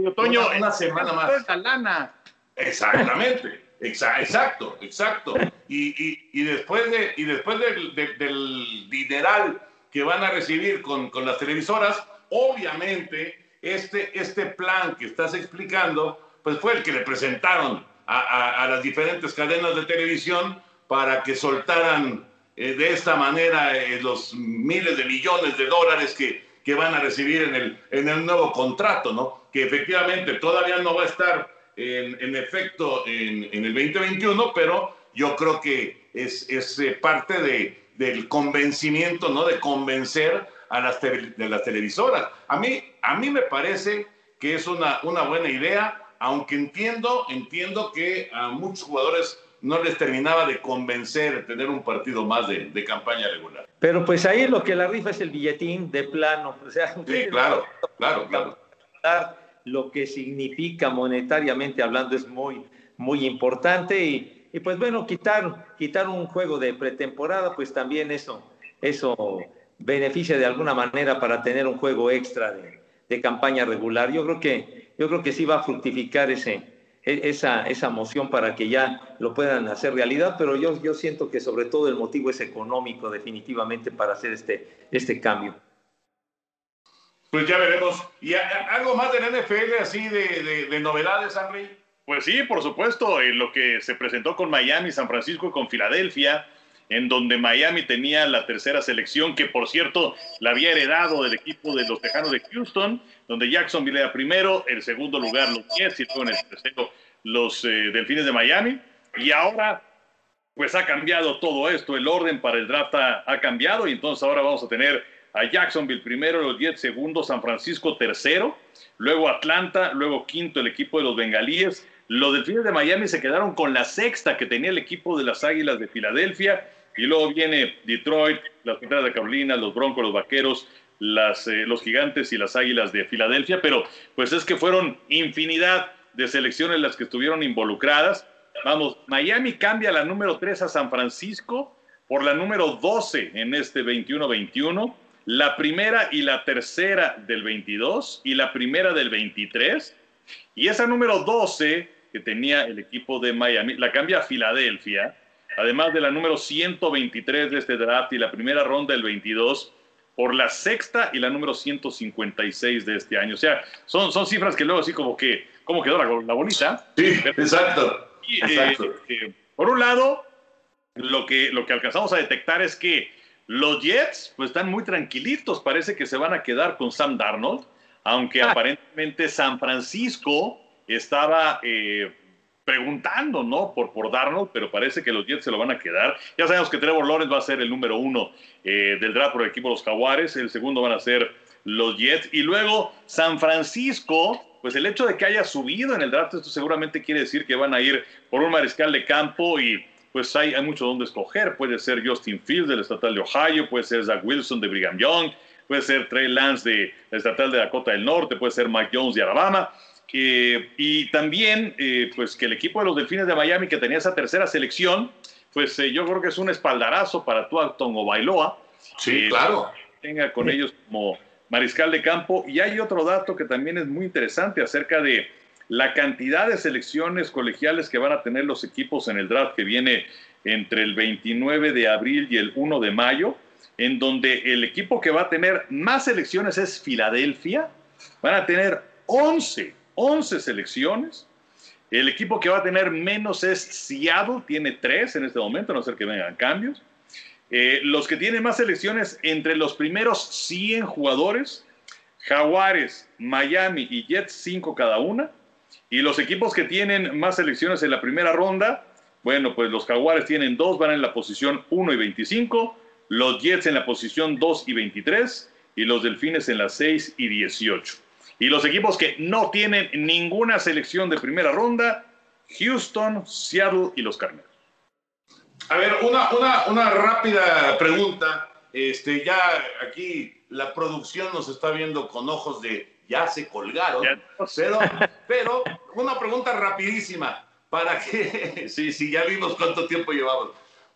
una, semana más. La lana. Exactamente, exacto, exacto. Y, y, después, de, y después del, del dineral que van a recibir con, con, las televisoras, obviamente este, este plan que estás explicando, pues fue el que le presentaron a, a, las diferentes cadenas de televisión para que soltaran eh, de esta manera eh, los miles de millones de dólares que, que van a recibir en el, en el nuevo contrato, ¿no? Que efectivamente todavía no va a estar en, en efecto en, en, el 2021, pero yo creo que es, es eh, parte de, del convencimiento, ¿no? De convencer a las, de las televisoras. A mí, a mí me parece que es una, una buena idea, aunque entiendo, entiendo que a muchos jugadores no les terminaba de convencer tener un partido más de, de, campaña regular. Pero pues ahí lo que la rifa es el billetín de plano. O sea, sí, claro, claro, claro. Lo que significa monetariamente hablando es muy, muy importante y, y, pues bueno, quitar, quitar un juego de pretemporada, pues también eso, eso beneficia de alguna manera para tener un juego extra de, de campaña regular. Yo creo que, yo creo que sí va a fructificar ese, e-, esa, esa moción para que ya lo puedan hacer realidad, pero yo, yo siento que sobre todo el motivo es económico definitivamente para hacer este, este cambio. Pues ya veremos. ¿Y algo más del NFL así de, de, novedades, Henry? Pues sí, por supuesto, en lo que se presentó con Miami, San Francisco y con Filadelfia, en donde Miami tenía la tercera selección, que por cierto la había heredado del equipo de los Tejanos de Houston, donde Jacksonville era primero, el segundo lugar los Jets y luego en el tercero los eh, Delfines de Miami. Y ahora, pues ha cambiado todo esto, el orden para el draft ha, cambiado y entonces ahora vamos a tener a Jacksonville primero, los Jets segundo, San Francisco tercero, luego Atlanta, luego quinto el equipo de los Bengalíes. Los Delfines de Miami se quedaron con la sexta que tenía el equipo de las Águilas de Filadelfia y luego viene Detroit, las Panteras de Carolina, los Broncos, los Vaqueros, las, eh, los Gigantes y las Águilas de Filadelfia, pero pues es que fueron infinidad de selecciones las que estuvieron involucradas. Vamos, Miami cambia la número 3 a San Francisco por la número 12 en este 21-21, la primera y la tercera del 22 y la primera del 23. Y esa número 12 que tenía el equipo de Miami la cambia a Filadelfia además de la número 123 de este draft y la primera ronda del 22, por la sexta y la número 156 de este año. O sea, son, son cifras que luego así como que, ¿cómo quedó la, bolita? Sí, exacto. Eh, eh, por un lado, lo que, lo que alcanzamos a detectar es que los Jets pues están muy tranquilitos, parece que se van a quedar con Sam Darnold, aunque ah. aparentemente San Francisco estaba eh, preguntando, ¿no? Por, por Darnold, pero parece que los Jets se lo van a quedar. Ya sabemos que Trevor Lawrence va a ser el número uno eh, del draft por el equipo de los Jaguares, el segundo van a ser los Jets, y luego San Francisco, pues el hecho de que haya subido en el draft, esto seguramente quiere decir que van a ir por un mariscal de campo y pues hay, hay mucho donde escoger. Puede ser Justin Fields del estatal de Ohio, puede ser Zach Wilson de Brigham Young, puede ser Trey Lance de la estatal de Dakota del Norte, puede ser Mike Jones de Alabama y también, eh, pues que el equipo de los Delfines de Miami, que tenía esa tercera selección, pues eh, yo creo que es un espaldarazo para Tuacton o Bailoa. Sí, claro. Tenga con ellos como mariscal de campo. Y hay otro dato que también es muy interesante acerca de la cantidad de selecciones colegiales que van a tener los equipos en el draft que viene entre el 29 de abril y el 1 de mayo, en donde el equipo que va a tener más selecciones es Filadelfia. Van a tener 11 11 selecciones. El equipo que va a tener menos es Seattle, tiene 3 en este momento, a no ser que vengan cambios. Eh, los que tienen más selecciones entre los primeros 100 jugadores, Jaguares, Miami y Jets, 5 cada una. Y los equipos que tienen más selecciones en la primera ronda, bueno, pues los Jaguares tienen 2, van en la posición 1 y 25, los Jets en la posición 2 y 23 y los Delfines en la 6 y 18. Y los equipos que no tienen ninguna selección de primera ronda, Houston, Seattle y los Cardinals. A ver, una, una, una rápida pregunta. Este, ya aquí la producción nos está viendo con ojos de ya se colgaron. Pero, pero una pregunta rapidísima. ¿Para qué? Sí, sí, ya vimos cuánto tiempo llevamos.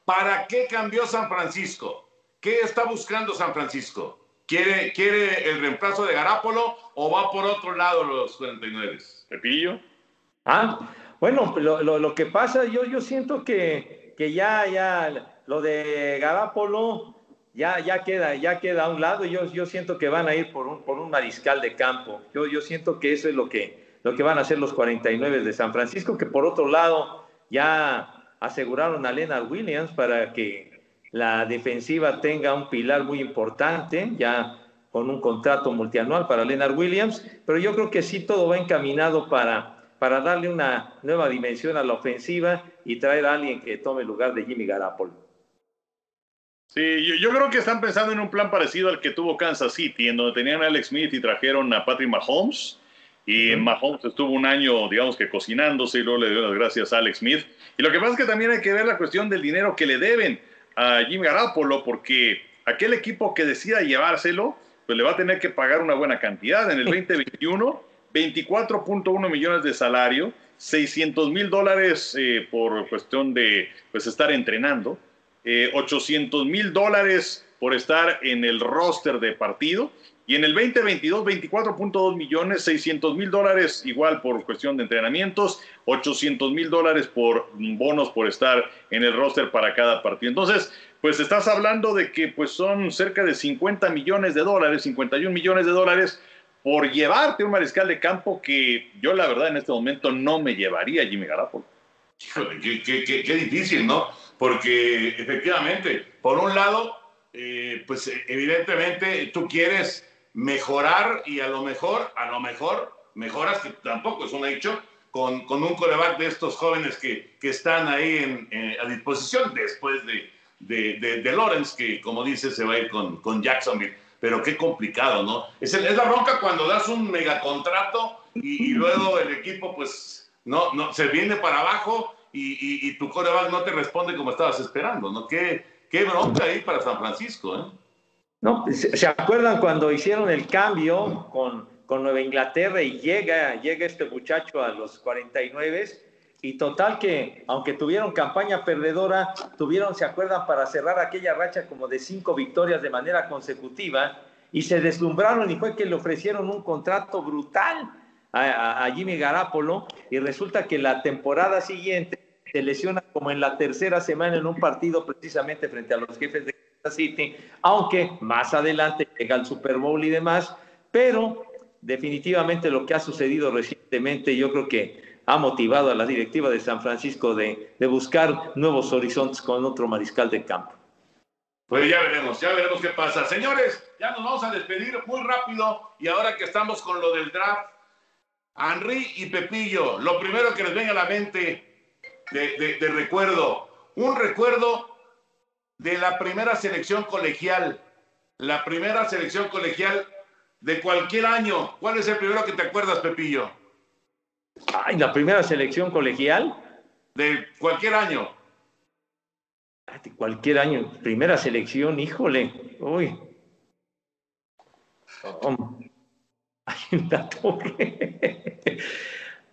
¿Para qué cambió San Francisco? ¿Qué está buscando San Francisco? ¿Quiere, quiere el reemplazo de Garápolo o va por otro lado los 49? Pepillo. Ah, bueno, lo, lo, que pasa, yo, yo siento que, que ya, ya, lo de Garápolo ya, ya, queda, ya queda a un lado y yo, yo siento que van a ir por un, por un mariscal de campo. Yo, yo siento que eso es lo que, lo que van a hacer los 49 de San Francisco, que por otro lado ya aseguraron a Leonard Williams para que la defensiva tenga un pilar muy importante, ya con un contrato multianual para Leonard Williams, pero yo creo que sí todo va encaminado para, para darle una nueva dimensión a la ofensiva y traer a alguien que tome el lugar de Jimmy Garapolo. Sí, yo, creo que están pensando en un plan parecido al que tuvo Kansas City, en donde tenían a Alex Smith y trajeron a Patrick Mahomes. Y Mahomes estuvo un año, digamos que cocinándose y luego le dio las gracias a Alex Smith. Y lo que pasa es que también hay que ver la cuestión del dinero que le deben a Jimmy Garapolo, porque aquel equipo que decida llevárselo, pues le va a tener que pagar una buena cantidad. En el 2021, 24.1 millones de salario, 600 mil dólares eh, por cuestión de pues, estar entrenando. 800 eh, mil dólares por estar en el roster de partido. Y en el 2022, 24.2 millones, 600 mil dólares igual por cuestión de entrenamientos, 800 mil dólares por bonos por estar en el roster para cada partido. Entonces, pues estás hablando de que pues son cerca de 50 millones de dólares, 51 millones de dólares por llevarte un mariscal de campo que yo la verdad en este momento no me llevaría Jimmy Garapolo. Qué, difícil, ¿no? porque efectivamente, por un lado, eh, pues evidentemente tú quieres mejorar y a lo mejor, a lo mejor, mejoras, que tampoco es un hecho, con, con un coreback de estos jóvenes que, que están ahí en, a disposición después de, de, Lawrence, que como dice se va a ir con, con Jacksonville. Pero qué complicado, ¿no? Es, es la bronca cuando das un megacontrato y, y luego el equipo pues no, no, se viene para abajo y, tu coreback no te responde como estabas esperando, ¿no? Qué, qué bronca ahí para San Francisco, ¿eh? No, ¿se acuerdan cuando hicieron el cambio con, con Nueva Inglaterra y llega, llega este muchacho a los 49 y total que, aunque tuvieron campaña perdedora, tuvieron, se acuerdan, para cerrar aquella racha como de cinco victorias de manera consecutiva y se deslumbraron y fue que le ofrecieron un contrato brutal a, a Jimmy Garapolo y resulta que la temporada siguiente se lesiona como en la tercera semana en un partido precisamente frente a los jefes de Kansas City, aunque más adelante llega al Super Bowl y demás, pero definitivamente lo que ha sucedido recientemente yo creo que ha motivado a la directiva de San Francisco de, de buscar nuevos horizontes con otro mariscal de campo. Pues ya veremos, ya veremos qué pasa. Señores, ya nos vamos a despedir muy rápido y ahora que estamos con lo del draft, Henry y Pepillo, lo primero que les venga a la mente, de, recuerdo. Un recuerdo de la primera selección colegial. La primera selección colegial de cualquier año. ¿Cuál es el primero que te acuerdas, Pepillo? Ay, la primera selección colegial. De cualquier año. De cualquier año. Primera selección, híjole. Uy. Hay una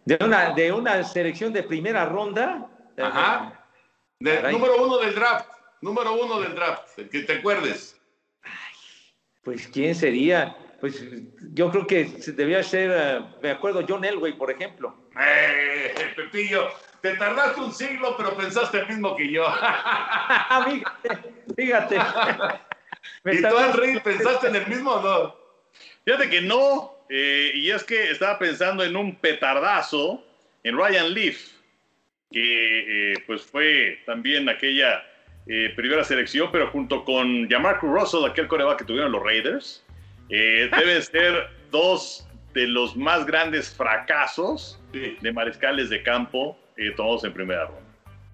de una, de una selección de primera ronda. Ajá. número uno del draft. Número uno del draft. Que te acuerdes. pues, ¿quién sería? Pues yo creo que debía ser, eh, me acuerdo, John Elway, por ejemplo. Eh, Pepillo, te tardaste un siglo, pero pensaste el mismo que yo. fíjate, fíjate. ¿Y tú, Henry, pensaste en el mismo o no? Fíjate que no, eh, y es que estaba pensando en un petardazo en Ryan Leaf, que eh, pues fue también aquella eh, primera selección, pero junto con Jamarcus Russell, aquel coreback que tuvieron los Raiders, deben ser dos de los más grandes fracasos de mariscales de campo tomados en primera ronda.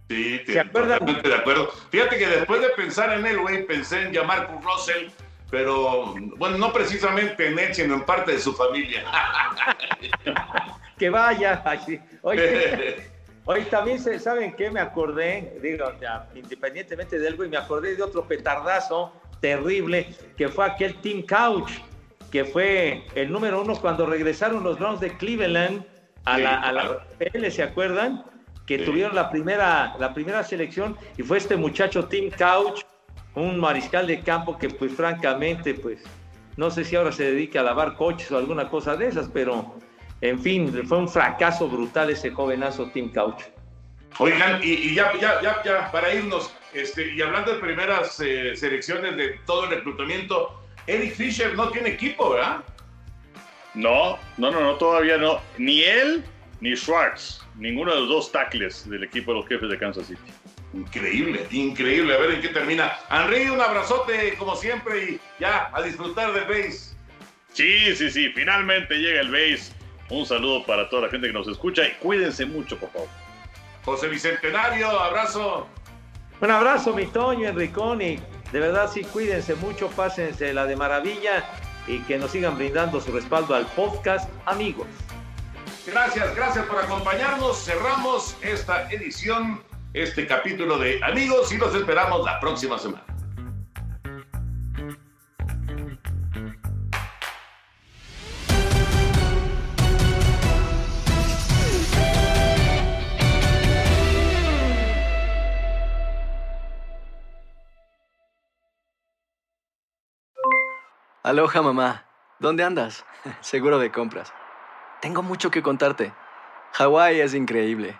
Sí, ¿Se acuerdan? de acuerdo. Fíjate que después de pensar en él, güey, pensé en Jamarcus Russell pero bueno, no precisamente en él, sino en parte de su familia. que vaya. Hoy también saben qué me acordé, digo, independientemente de algo, y me acordé de otro petardazo terrible, que fue aquel Team Couch, que fue el número uno cuando regresaron los Browns de Cleveland a la, a la PL, ¿se acuerdan? Que tuvieron la primera, la primera selección y fue este muchacho Tim Couch, un mariscal de campo que pues francamente pues no sé si ahora se dedica a lavar coches o alguna cosa de esas, pero en fin, fue un fracaso brutal ese jovenazo Tim Couch. Oigan, y, ya, ya, ya, ya, para irnos, este, y hablando de primeras eh, selecciones de todo el reclutamiento, Eric Fisher no tiene equipo, ¿verdad? No, no, no, no, todavía no. Ni él ni Schwartz, ninguno de los dos tackles del equipo de los jefes de Kansas City. Increíble, increíble. A ver en qué termina. Henry, un abrazote como siempre y ya a disfrutar del base. Sí, sí, sí, finalmente llega el base. Un saludo para toda la gente que nos escucha y cuídense mucho, por favor. José Bicentenario, abrazo. Un abrazo, mi Toño, Enricón, y de verdad sí, cuídense mucho, pásense la de maravilla y que nos sigan brindando su respaldo al podcast, amigos. Gracias, gracias por acompañarnos. Cerramos esta edición, este capítulo de Amigos y los esperamos la próxima semana. Aloha mamá, ¿dónde andas? Seguro de compras. Tengo mucho que contarte. Hawái es increíble.